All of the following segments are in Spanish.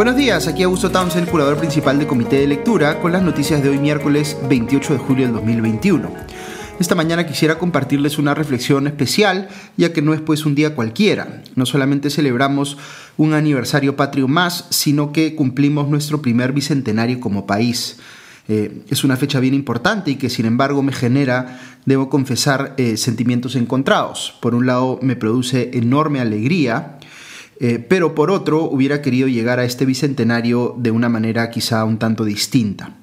Buenos días, aquí Augusto Townsend, curador principal del Comité de Lectura, con las noticias de hoy miércoles 28 de julio del 2021. Esta mañana quisiera compartirles una reflexión especial, ya que no es pues un día cualquiera. No solamente celebramos un aniversario patrio más, sino que cumplimos nuestro primer bicentenario como país. Eh, es una fecha bien importante y que sin embargo me genera, debo confesar, eh, sentimientos encontrados. Por un lado me produce enorme alegría, eh, pero por otro hubiera querido llegar a este bicentenario de una manera quizá un tanto distinta.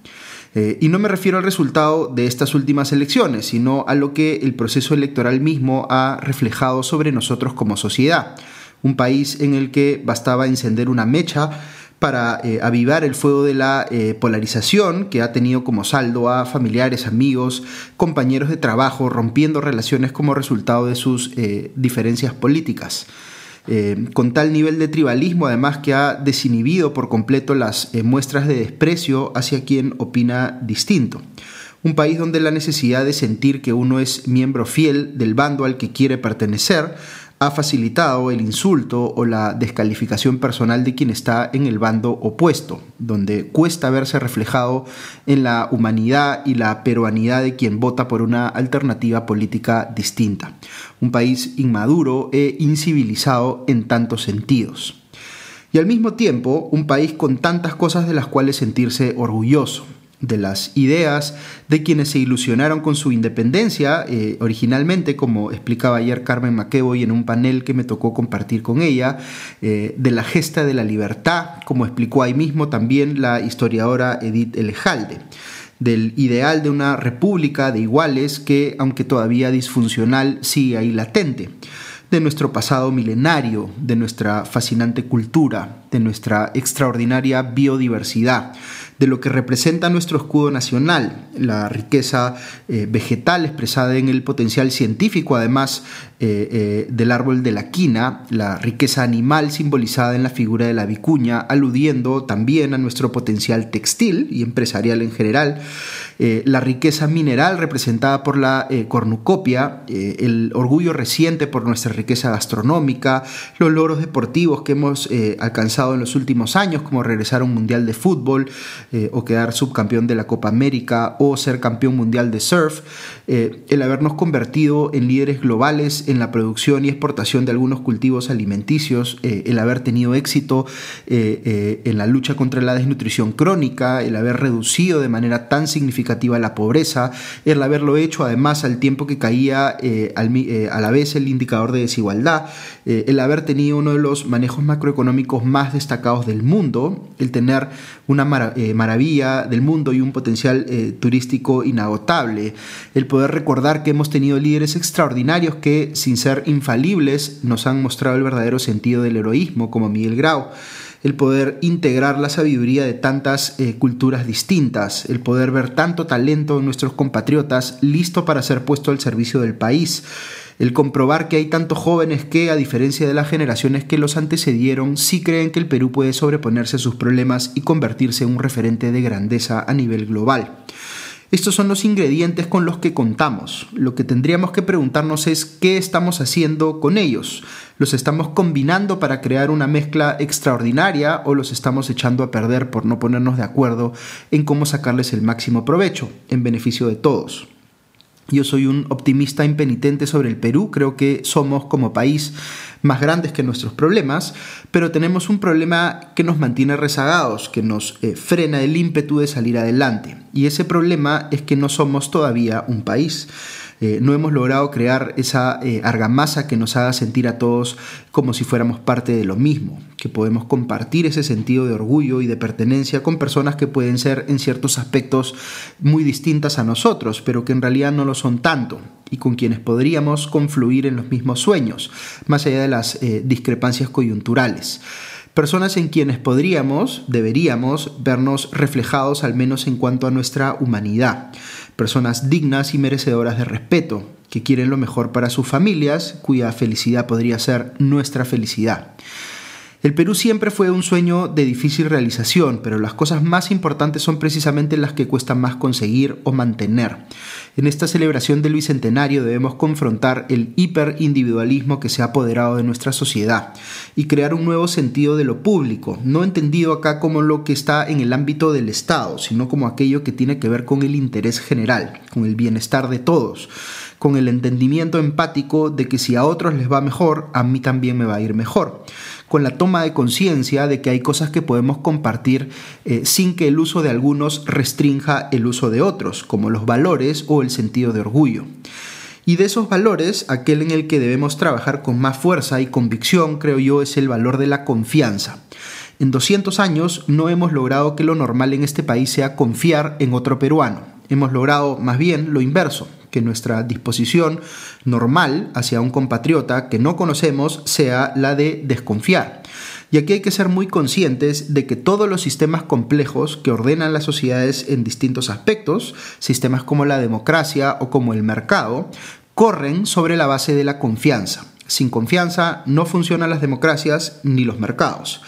Eh, y no me refiero al resultado de estas últimas elecciones, sino a lo que el proceso electoral mismo ha reflejado sobre nosotros como sociedad. Un país en el que bastaba encender una mecha para eh, avivar el fuego de la polarización que ha tenido como saldo a familiares, amigos, compañeros de trabajo, rompiendo relaciones como resultado de sus diferencias políticas. Eh, con tal nivel de tribalismo además que ha desinhibido por completo las eh, muestras de desprecio hacia quien opina distinto. Un país donde la necesidad de sentir que uno es miembro fiel del bando al que quiere pertenecer ha facilitado el insulto o la descalificación personal de quien está en el bando opuesto, donde cuesta verse reflejado en la humanidad y la peruanidad de quien vota por una alternativa política distinta. Un país inmaduro e incivilizado en tantos sentidos. Y al mismo tiempo, un país con tantas cosas de las cuales sentirse orgulloso de las ideas de quienes se ilusionaron con su independencia eh, originalmente, como explicaba ayer Carmen McEvoy en un panel que me tocó compartir con ella, eh, de la gesta de la libertad, como explicó ahí mismo también la historiadora Edith Elejalde del ideal de una república de iguales que, aunque todavía disfuncional, sigue ahí latente de nuestro pasado milenario, de nuestra fascinante cultura, de nuestra extraordinaria biodiversidad, de lo que representa nuestro escudo nacional, la riqueza eh, vegetal expresada en el potencial científico, además eh, eh, del árbol de la quina, la riqueza animal simbolizada en la figura de la vicuña, aludiendo también a nuestro potencial textil y empresarial en general, la riqueza mineral representada por la cornucopia, el orgullo reciente por nuestra riqueza gastronómica, los logros deportivos que hemos alcanzado en los últimos años, como regresar a un mundial de fútbol, eh, o quedar subcampeón de la Copa América o ser campeón mundial de surf, eh, el habernos convertido en líderes globales en la producción y exportación de algunos cultivos alimenticios, eh, el haber tenido éxito en la lucha contra la desnutrición crónica, el haber reducido de manera tan significativa la pobreza, el haberlo hecho además al tiempo que caía a la vez el indicador de desigualdad, el haber tenido uno de los manejos macroeconómicos más destacados del mundo, el tener una maravilla del mundo y un potencial eh, turístico inagotable. El poder recordar que hemos tenido líderes extraordinarios que, sin ser infalibles, nos han mostrado el verdadero sentido del heroísmo, como Miguel Grau el poder integrar la sabiduría de tantas eh, culturas distintas, el poder ver tanto talento en nuestros compatriotas listo para ser puesto al servicio del país, el comprobar que hay tantos jóvenes que, a diferencia de las generaciones que los antecedieron, sí creen que el Perú puede sobreponerse a sus problemas y convertirse en un referente de grandeza a nivel global. Estos son los ingredientes con los que contamos. Lo que tendríamos que preguntarnos es qué estamos haciendo con ellos. ¿Los estamos combinando para crear una mezcla extraordinaria o los estamos echando a perder por no ponernos de acuerdo en cómo sacarles el máximo provecho, en beneficio de todos? Yo soy un optimista impenitente sobre el Perú, creo que somos como país más grandes que nuestros problemas, pero tenemos un problema que nos mantiene rezagados, que nos eh, frena el ímpetu de salir adelante. Y ese problema es que no somos todavía un país. Eh, no hemos logrado crear esa eh, argamasa que nos haga sentir a todos como si fuéramos parte de lo mismo, que podemos compartir ese sentido de orgullo y de pertenencia con personas que pueden ser en ciertos aspectos muy distintas a nosotros, pero que en realidad no lo son tanto y con quienes podríamos confluir en los mismos sueños, más allá de las eh, discrepancias coyunturales personas en quienes podríamos, deberíamos vernos reflejados al menos en cuanto a nuestra humanidad, personas dignas y merecedoras de respeto, que quieren lo mejor para sus familias, cuya felicidad podría ser nuestra felicidad. El Perú siempre fue un sueño de difícil realización, pero las cosas más importantes son precisamente las que cuestan más conseguir o mantener. En esta celebración del Bicentenario debemos confrontar el hiperindividualismo que se ha apoderado de nuestra sociedad y crear un nuevo sentido de lo público, no entendido acá como lo que está en el ámbito del Estado, sino como aquello que tiene que ver con el interés general, con el bienestar de todos con el entendimiento empático de que si a otros les va mejor, a mí también me va a ir mejor con la toma de conciencia de que hay cosas que podemos compartir eh, sin que el uso de algunos restrinja el uso de otros, como los valores o el sentido de orgullo. Y de esos valores, aquel en el que debemos trabajar con más fuerza y convicción, creo yo, es el valor de la confianza. En 200 años no hemos logrado que lo normal en este país sea confiar en otro peruano. Hemos logrado más bien lo inverso, que nuestra disposición normal hacia un compatriota que no conocemos sea la de desconfiar. Y aquí hay que ser muy conscientes de que todos los sistemas complejos que ordenan las sociedades en distintos aspectos, sistemas como la democracia o como el mercado, corren sobre la base de la confianza. Sin confianza no funcionan las democracias ni los mercados.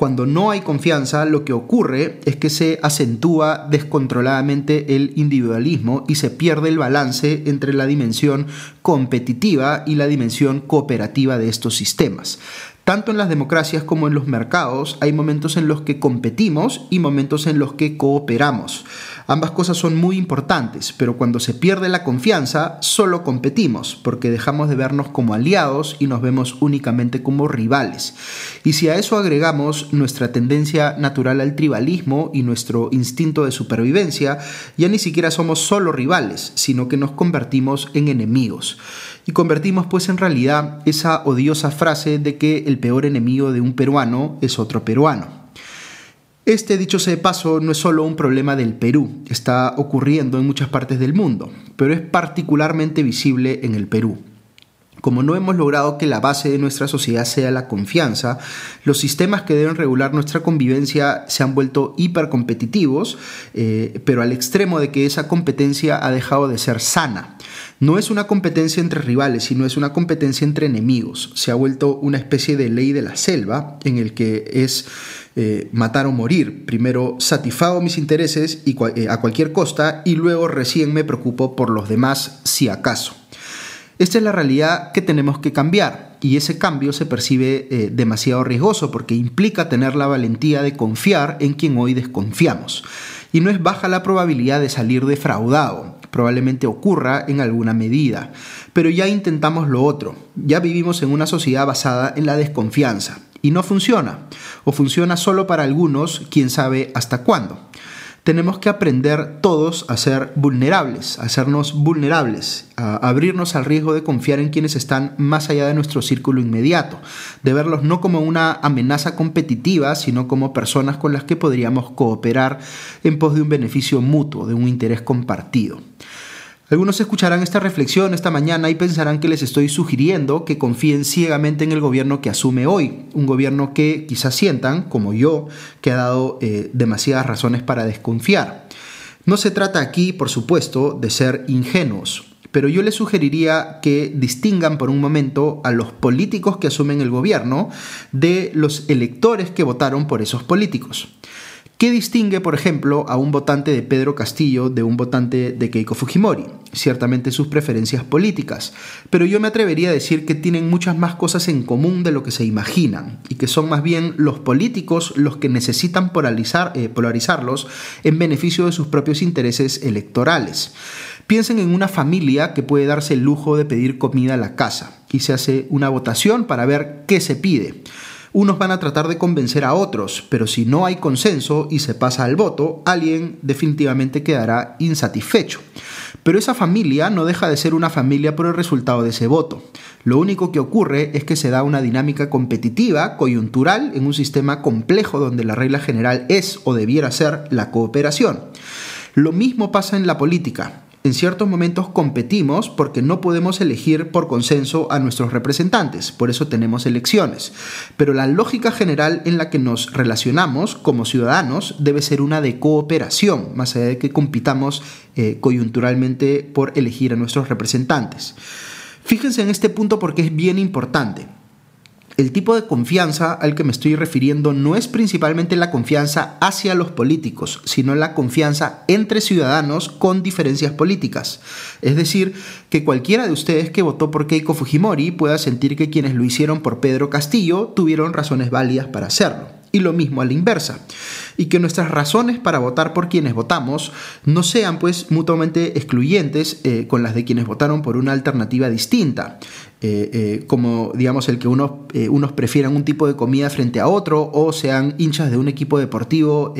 Cuando no hay confianza, lo que ocurre es que se acentúa descontroladamente el individualismo y se pierde el balance entre la dimensión competitiva y la dimensión cooperativa de estos sistemas. Tanto en las democracias como en los mercados hay momentos en los que competimos y momentos en los que cooperamos. Ambas cosas son muy importantes, pero cuando se pierde la confianza, solo competimos, porque dejamos de vernos como aliados y nos vemos únicamente como rivales. Y si a eso agregamos nuestra tendencia natural al tribalismo y nuestro instinto de supervivencia, ya ni siquiera somos solo rivales, sino que nos convertimos en enemigos y convertimos pues en realidad esa odiosa frase de que el peor enemigo de un peruano es otro peruano. Este, dicho sea de paso, no es solo un problema del Perú, está ocurriendo en muchas partes del mundo, pero es particularmente visible en el Perú. Como no hemos logrado que la base de nuestra sociedad sea la confianza, los sistemas que deben regular nuestra convivencia se han vuelto hipercompetitivos, eh, pero al extremo de que esa competencia ha dejado de ser sana. No es una competencia entre rivales, sino es una competencia entre enemigos. Se ha vuelto una especie de ley de la selva en el que es eh, matar o morir. Primero satisfago mis intereses y, eh, a cualquier costa y luego recién me preocupo por los demás si acaso. Esta es la realidad que tenemos que cambiar y ese cambio se percibe eh, demasiado riesgoso porque implica tener la valentía de confiar en quien hoy desconfiamos. Y no es baja la probabilidad de salir defraudado, probablemente ocurra en alguna medida, pero ya intentamos lo otro, ya vivimos en una sociedad basada en la desconfianza y no funciona, o funciona solo para algunos, quién sabe hasta cuándo. Tenemos que aprender todos a ser vulnerables, a hacernos vulnerables, a abrirnos al riesgo de confiar en quienes están más allá de nuestro círculo inmediato, de verlos no como una amenaza competitiva, sino como personas con las que podríamos cooperar en pos de un beneficio mutuo, de un interés compartido. Algunos escucharán esta reflexión esta mañana y pensarán que les estoy sugiriendo que confíen ciegamente en el gobierno que asume hoy, un gobierno que quizás sientan, como yo, que ha dado eh, demasiadas razones para desconfiar. No se trata aquí, por supuesto, de ser ingenuos, pero yo les sugeriría que distingan por un momento a los políticos que asumen el gobierno de los electores que votaron por esos políticos. ¿Qué distingue, por ejemplo, a un votante de Pedro Castillo de un votante de Keiko Fujimori? Ciertamente sus preferencias políticas, pero yo me atrevería a decir que tienen muchas más cosas en común de lo que se imaginan y que son más bien los políticos los que necesitan polarizar, eh, polarizarlos en beneficio de sus propios intereses electorales. Piensen en una familia que puede darse el lujo de pedir comida a la casa y se hace una votación para ver qué se pide. Unos van a tratar de convencer a otros, pero si no hay consenso y se pasa al voto, alguien definitivamente quedará insatisfecho. Pero esa familia no deja de ser una familia por el resultado de ese voto. Lo único que ocurre es que se da una dinámica competitiva, coyuntural, en un sistema complejo donde la regla general es o debiera ser la cooperación. Lo mismo pasa en la política en ciertos momentos competimos porque no podemos elegir por consenso a nuestros representantes, por eso tenemos elecciones. Pero la lógica general en la que nos relacionamos como ciudadanos debe ser una de cooperación, más allá de que compitamos eh, coyunturalmente por elegir a nuestros representantes. Fíjense en este punto porque es bien importante. El tipo de confianza al que me estoy refiriendo no es principalmente la confianza hacia los políticos, sino la confianza entre ciudadanos con diferencias políticas. Es decir, que cualquiera de ustedes que votó por Keiko Fujimori pueda sentir que quienes lo hicieron por Pedro Castillo tuvieron razones válidas para hacerlo. Y lo mismo a la inversa y que nuestras razones para votar por quienes votamos no sean pues mutuamente excluyentes eh, con las de quienes votaron por una alternativa distinta. Eh, eh, como digamos el que unos, unos prefieran un tipo de comida frente a otro o sean hinchas de un equipo deportivo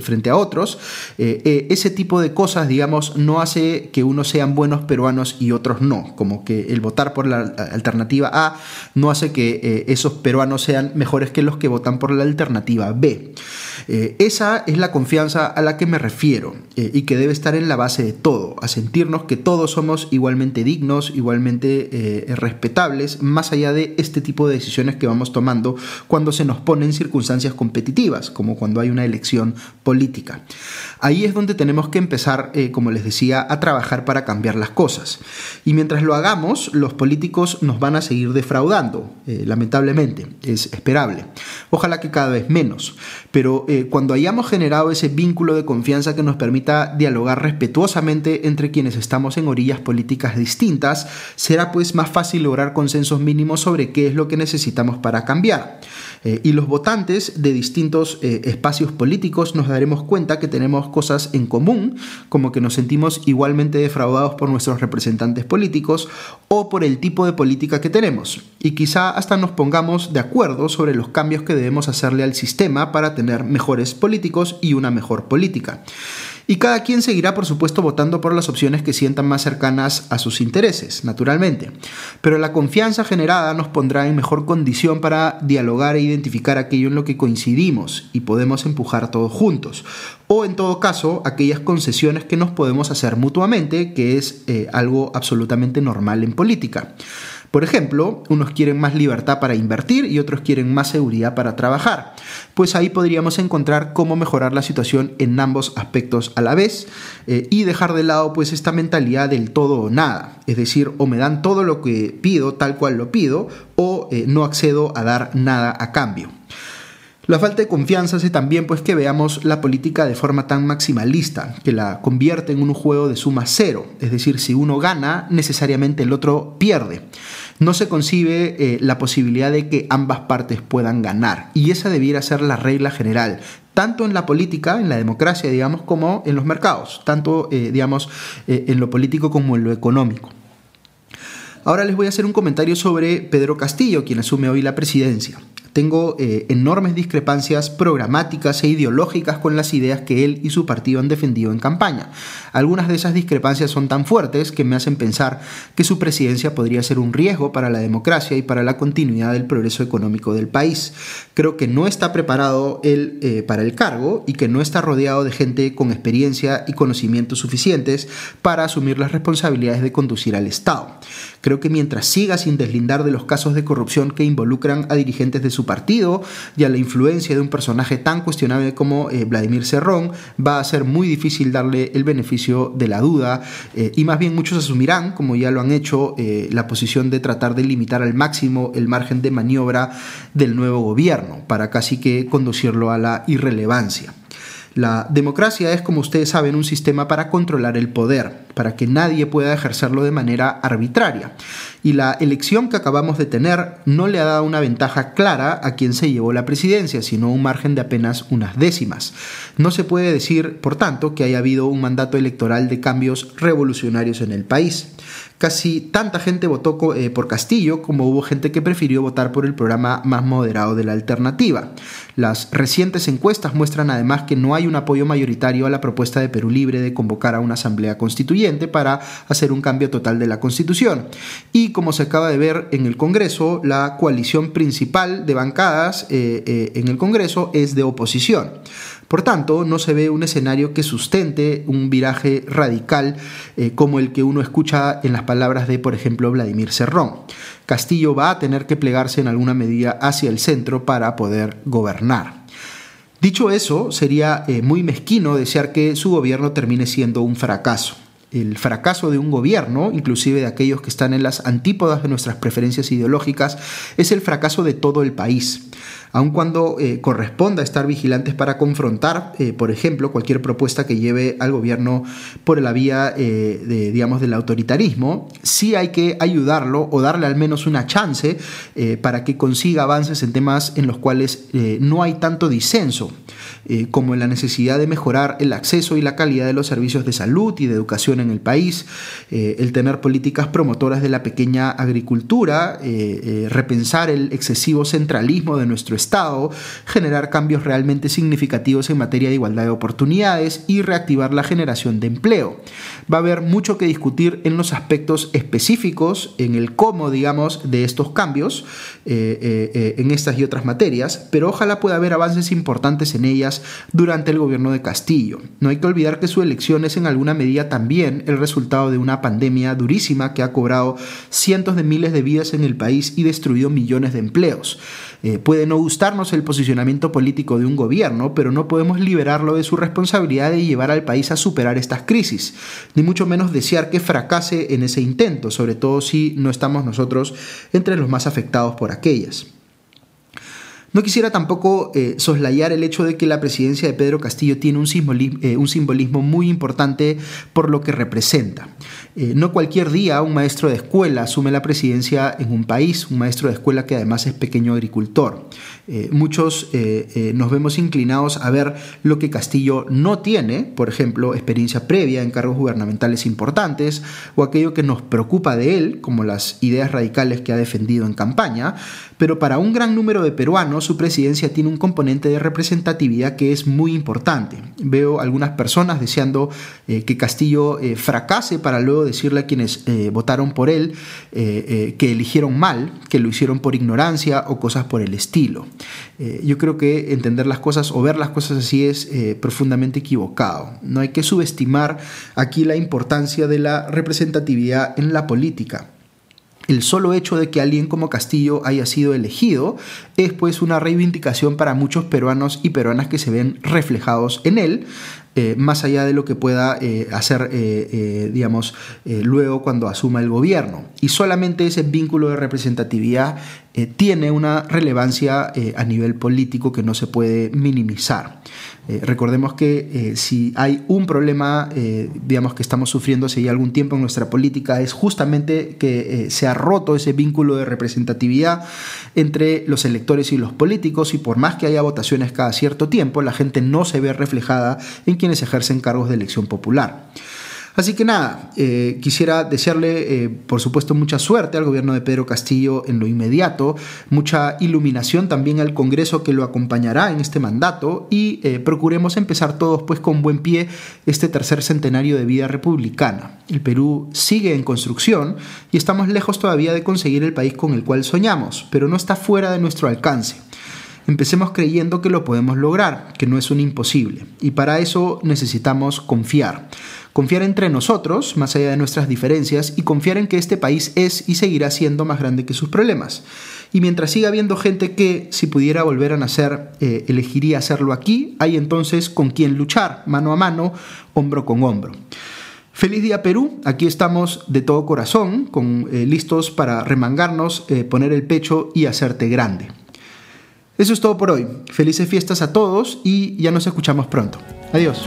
frente a otros, ese tipo de cosas digamos no hace que unos sean buenos peruanos y otros no, como que el votar por la alternativa A no hace que esos peruanos sean mejores que los que votan por la alternativa B. Eh, esa es la confianza a la que me refiero eh, y que debe estar en la base de todo, a sentirnos que todos somos igualmente dignos, igualmente eh, respetables, más allá de este tipo de decisiones que vamos tomando cuando se nos ponen circunstancias competitivas, como cuando hay una elección política. Ahí es donde tenemos que empezar, como les decía, a trabajar para cambiar las cosas. Y mientras lo hagamos, los políticos nos van a seguir defraudando, lamentablemente, es esperable. Ojalá que cada vez menos, pero eh, cuando hayamos generado ese vínculo de confianza que nos permita dialogar respetuosamente entre quienes estamos en orillas políticas distintas, será pues más fácil lograr consensos mínimos sobre qué es lo que necesitamos para cambiar. Eh, y los votantes de distintos eh, espacios políticos nos daremos cuenta que tenemos cosas en común, como que nos sentimos igualmente defraudados por nuestros representantes políticos o por el tipo de política que tenemos. Y quizá hasta nos pongamos de acuerdo sobre los cambios que debemos hacerle al sistema para tener mejores políticos y una mejor política. Y cada quien seguirá, por supuesto, votando por las opciones que sientan más cercanas a sus intereses, naturalmente. Pero la confianza generada nos pondrá en mejor condición para dialogar e identificar aquello en lo que coincidimos y podemos empujar todos juntos. O en todo caso, aquellas concesiones que nos podemos hacer mutuamente, que es eh, algo absolutamente normal en política. Por ejemplo, unos quieren más libertad para invertir y otros quieren más seguridad para trabajar. Pues ahí podríamos encontrar cómo mejorar la situación en ambos aspectos a la vez eh, y dejar de lado pues esta mentalidad del todo o nada. Es decir, o me dan todo lo que pido tal cual lo pido o eh, no accedo a dar nada a cambio. La falta de confianza hace también pues que veamos la política de forma tan maximalista, que la convierte en un juego de suma cero, es decir, si uno gana, necesariamente el otro pierde. No se concibe eh, la posibilidad de que ambas partes puedan ganar, y esa debiera ser la regla general, tanto en la política, en la democracia, digamos, como en los mercados, tanto, eh, digamos, eh, en lo político como en lo económico. Ahora les voy a hacer un comentario sobre Pedro Castillo, quien asume hoy la presidencia. Tengo eh, enormes discrepancias programáticas e ideológicas con las ideas que él y su partido han defendido en campaña. Algunas de esas discrepancias son tan fuertes que me hacen pensar que su presidencia podría ser un riesgo para la democracia y para la continuidad del progreso económico del país. Creo que no está preparado él eh, para el cargo y que no está rodeado de gente con experiencia y conocimientos suficientes para asumir las responsabilidades de conducir al Estado. Creo que mientras siga sin deslindar de los casos de corrupción que involucran a dirigentes de su partido y a la influencia de un personaje tan cuestionable como eh, Vladimir Cerrón, va a ser muy difícil darle el beneficio de la duda eh, y más bien muchos asumirán, como ya lo han hecho, eh, la posición de tratar de limitar al máximo el margen de maniobra del nuevo gobierno para casi que conducirlo a la irrelevancia. La democracia es, como ustedes saben, un sistema para controlar el poder, para que nadie pueda ejercerlo de manera arbitraria. Y la elección que acabamos de tener no le ha dado una ventaja clara a quien se llevó la presidencia, sino un margen de apenas unas décimas. No se puede decir, por tanto, que haya habido un mandato electoral de cambios revolucionarios en el país. Casi tanta gente votó eh, por Castillo como hubo gente que prefirió votar por el programa más moderado de la alternativa. Las recientes encuestas muestran además que no hay un apoyo mayoritario a la propuesta de Perú Libre de convocar a una asamblea constituyente para hacer un cambio total de la constitución. Y como se acaba de ver en el Congreso, la coalición principal de bancadas eh, eh, en el Congreso es de oposición. Por tanto, no se ve un escenario que sustente un viraje radical eh, como el que uno escucha en las palabras de, por ejemplo, Vladimir Serrón. Castillo va a tener que plegarse en alguna medida hacia el centro para poder gobernar. Dicho eso, sería muy mezquino desear que su gobierno termine siendo un fracaso. El fracaso de un gobierno, inclusive de aquellos que están en las antípodas de nuestras preferencias ideológicas, es el fracaso de todo el país aun cuando eh, corresponda estar vigilantes para confrontar, eh, por ejemplo, cualquier propuesta que lleve al gobierno por la vía, eh, de, digamos, del autoritarismo, sí hay que ayudarlo o darle al menos una chance para que consiga avances en temas en los cuales no hay tanto disenso. Como en la necesidad de mejorar el acceso y la calidad de los servicios de salud y de educación en el país, el tener políticas promotoras de la pequeña agricultura, repensar el excesivo centralismo de nuestro Estado, generar cambios realmente significativos en materia de igualdad de oportunidades y reactivar la generación de empleo. Va a haber mucho que discutir en los aspectos específicos, en el cómo, digamos, de estos cambios, eh, eh, eh, en estas y otras materias, pero ojalá pueda haber avances importantes en ellas durante el gobierno de Castillo. No hay que olvidar que su elección es en alguna medida también el resultado de una pandemia durísima que ha cobrado cientos de miles de vidas en el país y destruido millones de empleos. puede no gustarnos el posicionamiento político de un gobierno, pero no podemos liberarlo de su responsabilidad de llevar al país a superar estas crisis, ni mucho menos desear que fracase en ese intento, sobre todo si no estamos nosotros entre los más afectados por aquellas. No quisiera tampoco eh, soslayar el hecho de que la presidencia de Pedro Castillo tiene un eh, simbolismo muy importante por lo que representa. Eh, no cualquier día un maestro de escuela asume la presidencia en un país, un maestro de escuela que además es pequeño agricultor. Eh, muchos eh, nos vemos inclinados a ver lo que Castillo no tiene, por ejemplo, experiencia previa en cargos gubernamentales importantes, o aquello que nos preocupa de él, como las ideas radicales que ha defendido en campaña, pero para un gran número de peruanos su presidencia tiene un componente de representatividad que es muy importante. Veo algunas personas deseando que Castillo fracase para luego decirle a quienes eh, votaron por él eh, eh, que eligieron mal, que lo hicieron por ignorancia o cosas por el estilo. Yo creo que entender las cosas o ver las cosas así es profundamente equivocado. No hay que subestimar aquí la importancia de la representatividad en la política. El solo hecho de que alguien como Castillo haya sido elegido es pues una reivindicación para muchos peruanos y peruanas que se ven reflejados en él, eh, más allá de lo que pueda eh, hacer, eh, digamos, luego cuando asuma el gobierno. Y solamente ese vínculo de representatividad tiene una relevancia a nivel político que no se puede minimizar. recordemos que si hay un problema, digamos, que estamos sufriendo hace ya algún tiempo en nuestra política, es justamente que se ha roto ese vínculo de representatividad entre los electores y los políticos y por más que haya votaciones cada cierto tiempo, la gente no se ve reflejada en quienes ejercen cargos de elección popular. Así que nada, eh, quisiera desearle, eh, por supuesto, mucha suerte al gobierno de Pedro Castillo en lo inmediato, mucha iluminación también al Congreso que lo acompañará en este mandato y eh, procuremos empezar todos pues con buen pie este tercer centenario de vida republicana. El Perú sigue en construcción y estamos lejos todavía de conseguir el país con el cual soñamos, pero no está fuera de nuestro alcance. Empecemos creyendo que lo podemos lograr, que no es un imposible, y para eso necesitamos confiar. Confiar entre nosotros, más allá de nuestras diferencias, y confiar en que este país es y seguirá siendo más grande que sus problemas. Y mientras siga habiendo gente que, si pudiera volver a nacer, eh, elegiría hacerlo aquí, hay entonces con quien luchar, mano a mano, hombro con hombro. Feliz día Perú, aquí estamos de todo corazón, con, eh, listos para remangarnos, eh, poner el pecho y hacerte grande. Eso es todo por hoy. Felices fiestas a todos y ya nos escuchamos pronto. Adiós.